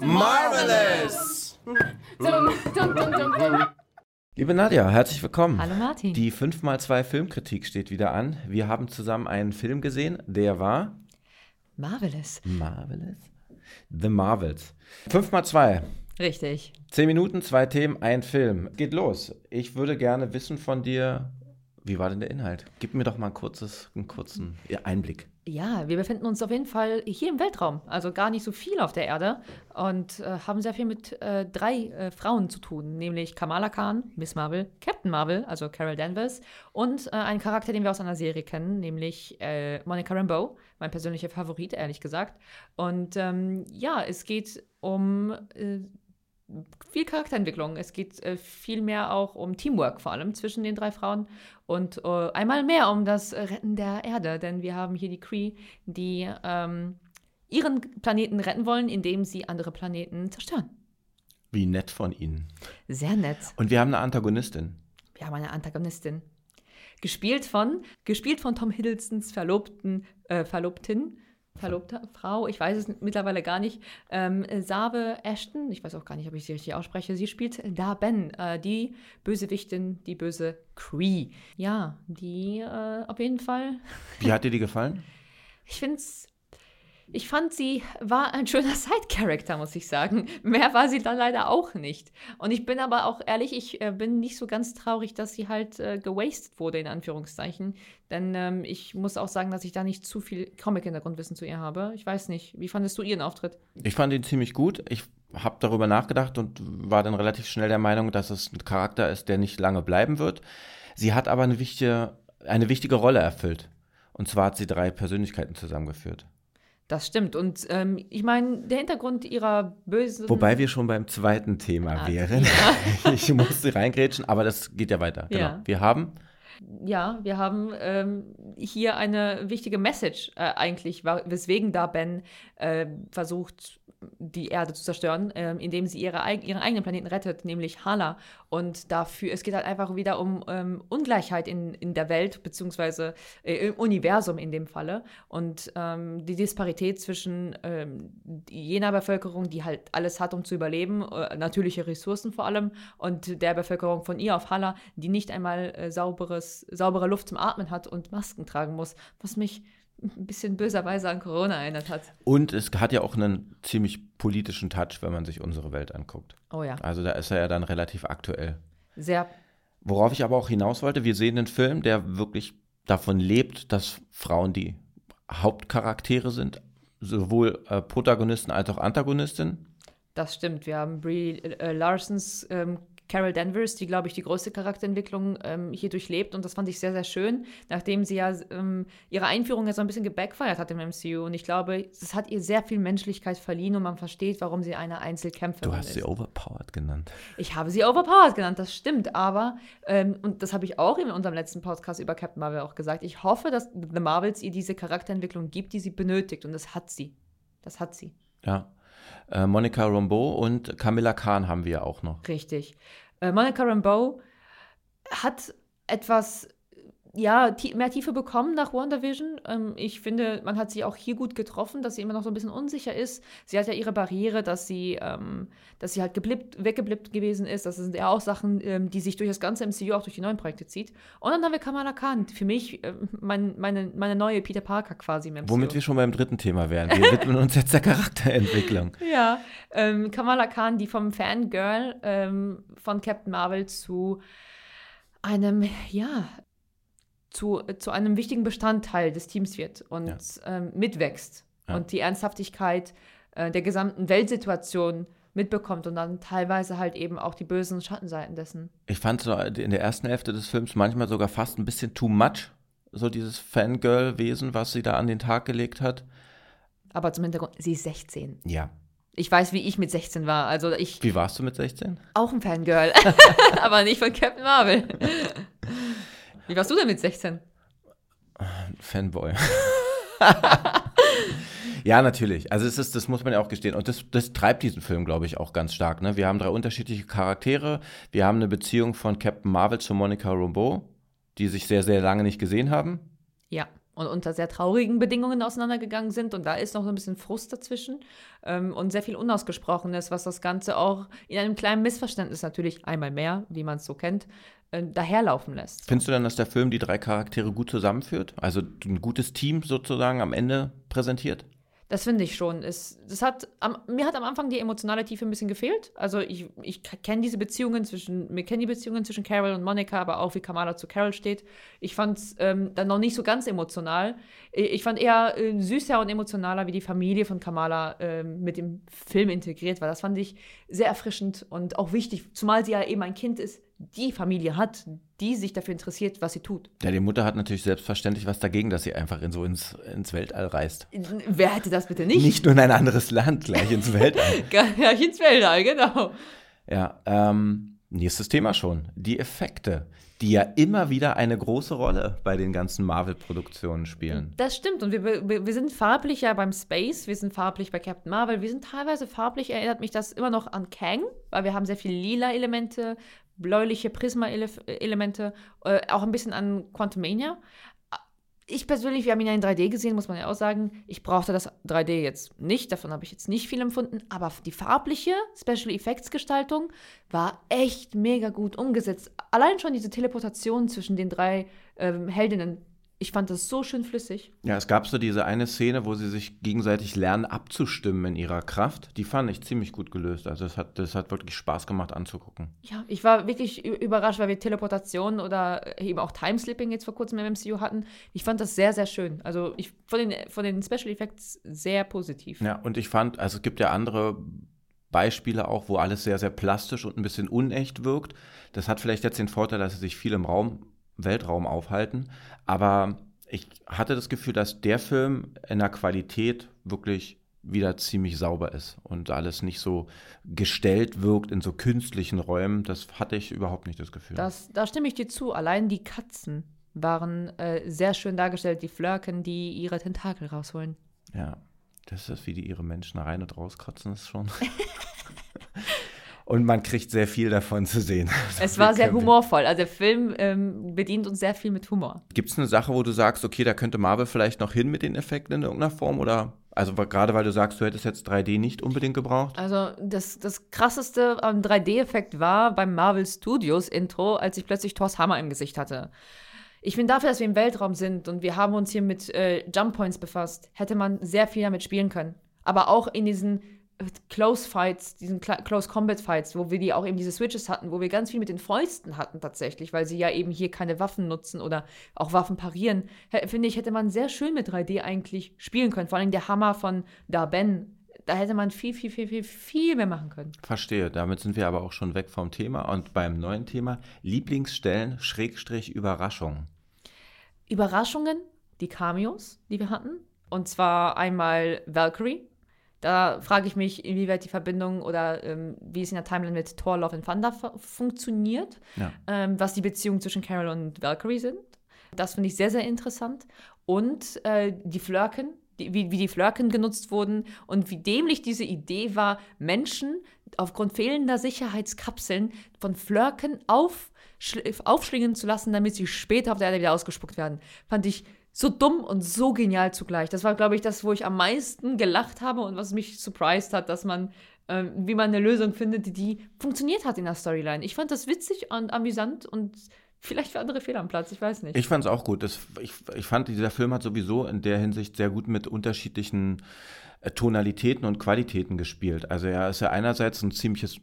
Marvelous! Liebe Nadja, herzlich willkommen. Hallo Martin. Die 5x2 Filmkritik steht wieder an. Wir haben zusammen einen Film gesehen, der war Marvelous. Marvelous. The Marvels. 5x2. Richtig. Zehn Minuten, zwei Themen, ein Film. Geht los. Ich würde gerne wissen von dir, wie war denn der Inhalt? Gib mir doch mal ein kurzes, einen kurzen Einblick. Ja, wir befinden uns auf jeden Fall hier im Weltraum, also gar nicht so viel auf der Erde und äh, haben sehr viel mit äh, drei äh, Frauen zu tun, nämlich Kamala Khan, Miss Marvel, Captain Marvel, also Carol Danvers und äh, einen Charakter, den wir aus einer Serie kennen, nämlich äh, Monica Rambeau, mein persönlicher Favorit, ehrlich gesagt. Und ähm, ja, es geht um äh, viel Charakterentwicklung. Es geht äh, viel mehr auch um Teamwork, vor allem zwischen den drei Frauen. Und äh, einmal mehr um das Retten der Erde, denn wir haben hier die Cree, die ähm, ihren Planeten retten wollen, indem sie andere Planeten zerstören. Wie nett von Ihnen. Sehr nett. Und wir haben eine Antagonistin. Wir haben eine Antagonistin. Gespielt von, gespielt von Tom Hiddlestons Verlobten, äh, Verlobtin, verlobte Frau, ich weiß es mittlerweile gar nicht, ähm, Sabe Ashton, ich weiß auch gar nicht, ob ich sie richtig ausspreche, sie spielt Da Ben, äh, die Bösewichtin, die böse Cree. Ja, die äh, auf jeden Fall. Wie hat dir die gefallen? Ich finde es ich fand, sie war ein schöner Side-Character, muss ich sagen. Mehr war sie dann leider auch nicht. Und ich bin aber auch ehrlich, ich äh, bin nicht so ganz traurig, dass sie halt äh, gewastet wurde, in Anführungszeichen. Denn ähm, ich muss auch sagen, dass ich da nicht zu viel Comic-Hintergrundwissen zu ihr habe. Ich weiß nicht. Wie fandest du ihren Auftritt? Ich fand ihn ziemlich gut. Ich habe darüber nachgedacht und war dann relativ schnell der Meinung, dass es ein Charakter ist, der nicht lange bleiben wird. Sie hat aber eine wichtige, eine wichtige Rolle erfüllt. Und zwar hat sie drei Persönlichkeiten zusammengeführt. Das stimmt. Und ähm, ich meine, der Hintergrund ihrer bösen. Wobei wir schon beim zweiten Thema ah, wären. Ja. ich musste reingrätschen, aber das geht ja weiter. Genau. Ja. Wir haben. Ja, wir haben ähm, hier eine wichtige Message äh, eigentlich, weswegen da Ben äh, versucht, die Erde zu zerstören, äh, indem sie ihre, ihren eigenen Planeten rettet, nämlich Hala. Und dafür, es geht halt einfach wieder um ähm, Ungleichheit in, in der Welt, beziehungsweise äh, im Universum in dem Falle. Und ähm, die Disparität zwischen ähm, jener Bevölkerung, die halt alles hat, um zu überleben, äh, natürliche Ressourcen vor allem, und der Bevölkerung von ihr auf Hala, die nicht einmal äh, sauberes, saubere Luft zum Atmen hat und Masken tragen muss, was mich ein bisschen böserweise an Corona erinnert hat. Und es hat ja auch einen ziemlich politischen Touch, wenn man sich unsere Welt anguckt. Oh ja. Also da ist er ja dann relativ aktuell. Sehr. Worauf ich aber auch hinaus wollte, wir sehen einen Film, der wirklich davon lebt, dass Frauen die Hauptcharaktere sind, sowohl äh, Protagonisten als auch Antagonistin. Das stimmt. Wir haben Brie äh, Larsons ähm, Carol Danvers, die, glaube ich, die größte Charakterentwicklung ähm, hier durchlebt. Und das fand ich sehr, sehr schön, nachdem sie ja ähm, ihre Einführung ja so ein bisschen gebackfeiert hat im MCU. Und ich glaube, es hat ihr sehr viel Menschlichkeit verliehen und man versteht, warum sie eine Einzelkämpferin ist. Du hast ist. sie overpowered genannt. Ich habe sie overpowered genannt, das stimmt. Aber, ähm, und das habe ich auch in unserem letzten Podcast über Captain Marvel auch gesagt, ich hoffe, dass The Marvels ihr diese Charakterentwicklung gibt, die sie benötigt. Und das hat sie. Das hat sie. Ja, äh, Monica Rambeau und Camilla Khan haben wir auch noch. Richtig. Äh, Monica Rambeau hat etwas ja, mehr Tiefe bekommen nach WandaVision. Ähm, ich finde, man hat sie auch hier gut getroffen, dass sie immer noch so ein bisschen unsicher ist. Sie hat ja ihre Barriere, dass sie, ähm, dass sie halt geblippt, weggeblippt gewesen ist. Das sind ja auch Sachen, ähm, die sich durch das ganze MCU, auch durch die neuen Projekte zieht. Und dann haben wir Kamala Khan. Für mich äh, mein, meine, meine neue Peter Parker quasi im MCU. Womit wir schon beim dritten Thema wären. Wir widmen uns jetzt der Charakterentwicklung. ja, ähm, Kamala Khan, die vom Fangirl ähm, von Captain Marvel zu einem, ja, zu, zu einem wichtigen Bestandteil des Teams wird und ja. ähm, mitwächst ja. und die Ernsthaftigkeit äh, der gesamten Weltsituation mitbekommt und dann teilweise halt eben auch die bösen Schattenseiten dessen. Ich fand so in der ersten Hälfte des Films manchmal sogar fast ein bisschen too much, so dieses Fangirl-Wesen, was sie da an den Tag gelegt hat. Aber zum Hintergrund, sie ist 16. Ja. Ich weiß, wie ich mit 16 war. Also ich. Wie warst du mit 16? Auch ein Fangirl. aber nicht von Captain Marvel. Wie warst du denn mit 16? Fanboy. Ja, natürlich. Also es ist, das muss man ja auch gestehen. Und das, das treibt diesen Film, glaube ich, auch ganz stark. Ne? Wir haben drei unterschiedliche Charaktere. Wir haben eine Beziehung von Captain Marvel zu Monica Rambeau, die sich sehr, sehr lange nicht gesehen haben. Ja und unter sehr traurigen Bedingungen auseinandergegangen sind. Und da ist noch so ein bisschen Frust dazwischen ähm, und sehr viel Unausgesprochenes, was das Ganze auch in einem kleinen Missverständnis natürlich einmal mehr, wie man es so kennt, äh, daherlaufen lässt. Findest du dann, dass der Film die drei Charaktere gut zusammenführt? Also ein gutes Team sozusagen am Ende präsentiert? Das finde ich schon. Es, das hat, am, mir hat am Anfang die emotionale Tiefe ein bisschen gefehlt. Also ich, ich kenne diese Beziehungen zwischen, mir kennen die Beziehungen zwischen Carol und Monica, aber auch wie Kamala zu Carol steht. Ich fand es ähm, dann noch nicht so ganz emotional. Ich fand eher äh, süßer und emotionaler, wie die Familie von Kamala äh, mit dem Film integriert war. Das fand ich sehr erfrischend und auch wichtig, zumal sie ja eben ein Kind ist, die Familie hat, die sich dafür interessiert, was sie tut. Ja, die Mutter hat natürlich selbstverständlich was dagegen, dass sie einfach in so ins, ins Weltall reist. Wer hätte das bitte nicht? Nicht nur in ein anderes Land, gleich ins Weltall. gleich ins Weltall, genau. Ja, ähm, nächstes Thema schon. Die Effekte, die ja immer wieder eine große Rolle bei den ganzen Marvel-Produktionen spielen. Das stimmt. Und wir, wir, wir sind farblich ja beim Space, wir sind farblich bei Captain Marvel, wir sind teilweise farblich, erinnert mich das immer noch an Kang, weil wir haben sehr viele lila Elemente, bläuliche Prisma-Elemente, äh, auch ein bisschen an Quantumania. Ich persönlich, wir haben ihn ja in 3D gesehen, muss man ja auch sagen. Ich brauchte das 3D jetzt nicht, davon habe ich jetzt nicht viel empfunden, aber die farbliche Special Effects Gestaltung war echt mega gut umgesetzt. Allein schon diese Teleportation zwischen den drei ähm, Heldinnen ich fand das so schön flüssig. Ja, es gab so diese eine Szene, wo sie sich gegenseitig lernen abzustimmen in ihrer Kraft. Die fand ich ziemlich gut gelöst. Also es hat, das hat wirklich Spaß gemacht anzugucken. Ja, ich war wirklich überrascht, weil wir Teleportation oder eben auch Timeslipping jetzt vor kurzem im MCU hatten. Ich fand das sehr, sehr schön. Also ich von den, von den Special Effects sehr positiv. Ja, und ich fand, also es gibt ja andere Beispiele auch, wo alles sehr, sehr plastisch und ein bisschen unecht wirkt. Das hat vielleicht jetzt den Vorteil, dass sie sich viel im Raum Weltraum aufhalten. Aber ich hatte das Gefühl, dass der Film in der Qualität wirklich wieder ziemlich sauber ist und alles nicht so gestellt wirkt in so künstlichen Räumen. Das hatte ich überhaupt nicht das Gefühl. Das, da stimme ich dir zu. Allein die Katzen waren äh, sehr schön dargestellt, die Flirken, die ihre Tentakel rausholen. Ja, das ist, wie die ihre Menschen rein und rauskratzen, ist schon. und man kriegt sehr viel davon zu sehen. Es war sehr humorvoll. Also der Film ähm, bedient uns sehr viel mit Humor. Gibt es eine Sache, wo du sagst, okay, da könnte Marvel vielleicht noch hin mit den Effekten in irgendeiner Form oder also gerade weil du sagst, du hättest jetzt 3D nicht unbedingt gebraucht? Also das, das krasseste am 3D-Effekt war beim Marvel Studios Intro, als ich plötzlich Thors Hammer im Gesicht hatte. Ich bin dafür, dass wir im Weltraum sind und wir haben uns hier mit äh, Jump Points befasst, hätte man sehr viel damit spielen können. Aber auch in diesen Close Fights, diesen Close Combat Fights, wo wir die auch eben diese Switches hatten, wo wir ganz viel mit den Fäusten hatten tatsächlich, weil sie ja eben hier keine Waffen nutzen oder auch Waffen parieren, finde ich, hätte man sehr schön mit 3D eigentlich spielen können. Vor allem der Hammer von Darben, da hätte man viel, viel, viel, viel, viel mehr machen können. Verstehe. Damit sind wir aber auch schon weg vom Thema und beim neuen Thema Lieblingsstellen Schrägstrich Überraschungen. Überraschungen, die Cameos, die wir hatten. Und zwar einmal Valkyrie, da frage ich mich, inwieweit die Verbindung oder ähm, wie es in der Timeline mit Thor, Love and Thunder funktioniert, ja. ähm, was die Beziehungen zwischen Carol und Valkyrie sind. Das finde ich sehr, sehr interessant. Und äh, die Flirken, die, wie, wie die Flirken genutzt wurden und wie dämlich diese Idee war, Menschen aufgrund fehlender Sicherheitskapseln von Flirken auf, aufschlingen zu lassen, damit sie später auf der Erde wieder ausgespuckt werden. Fand ich so dumm und so genial zugleich. Das war, glaube ich, das, wo ich am meisten gelacht habe und was mich surprised hat, dass man, äh, wie man eine Lösung findet, die, funktioniert hat in der Storyline. Ich fand das witzig und amüsant und vielleicht für andere Fehler am Platz, ich weiß nicht. Ich fand es auch gut. Das, ich, ich fand, dieser Film hat sowieso in der Hinsicht sehr gut mit unterschiedlichen äh, Tonalitäten und Qualitäten gespielt. Also er ist ja einerseits ein ziemliches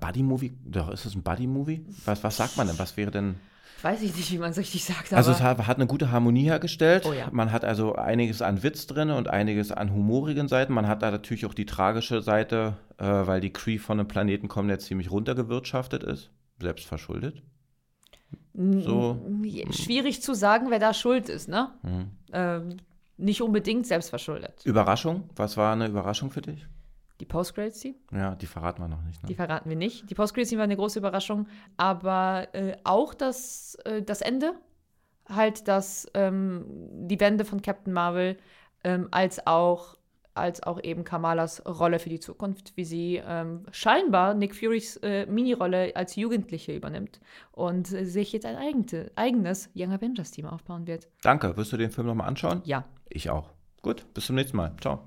Buddy-Movie, doch ist es ein Buddy-Movie? Was, was sagt man denn? Was wäre denn weiß ich nicht, wie man es richtig sagt. also es hat, hat, eine gute Harmonie hergestellt. Oh ja. Man hat also einiges an Witz drin und einiges an humorigen Seiten. Man hat da natürlich auch die tragische Seite, äh, weil die Cree von einem Planeten kommt, der ziemlich runtergewirtschaftet ist. Selbst verschuldet. So. Schwierig zu sagen, wer da schuld ist, ne? Mhm. Ähm, nicht unbedingt selbstverschuldet. Überraschung? Was war eine Überraschung für dich? Die Post-Credit-Scene? Ja, die verraten wir noch nicht. Ne? Die verraten wir nicht. Die Post-Credit-Scene war eine große Überraschung, aber äh, auch das, äh, das Ende, halt das, ähm, die Wende von Captain Marvel, ähm, als auch als auch eben Kamalas Rolle für die Zukunft, wie sie ähm, scheinbar Nick Furys äh, Mini-Rolle als Jugendliche übernimmt und sich jetzt ein eigene, eigenes Young Avengers-Team aufbauen wird. Danke. Wirst du den Film nochmal anschauen? Ja. Ich auch. Gut, bis zum nächsten Mal. Ciao.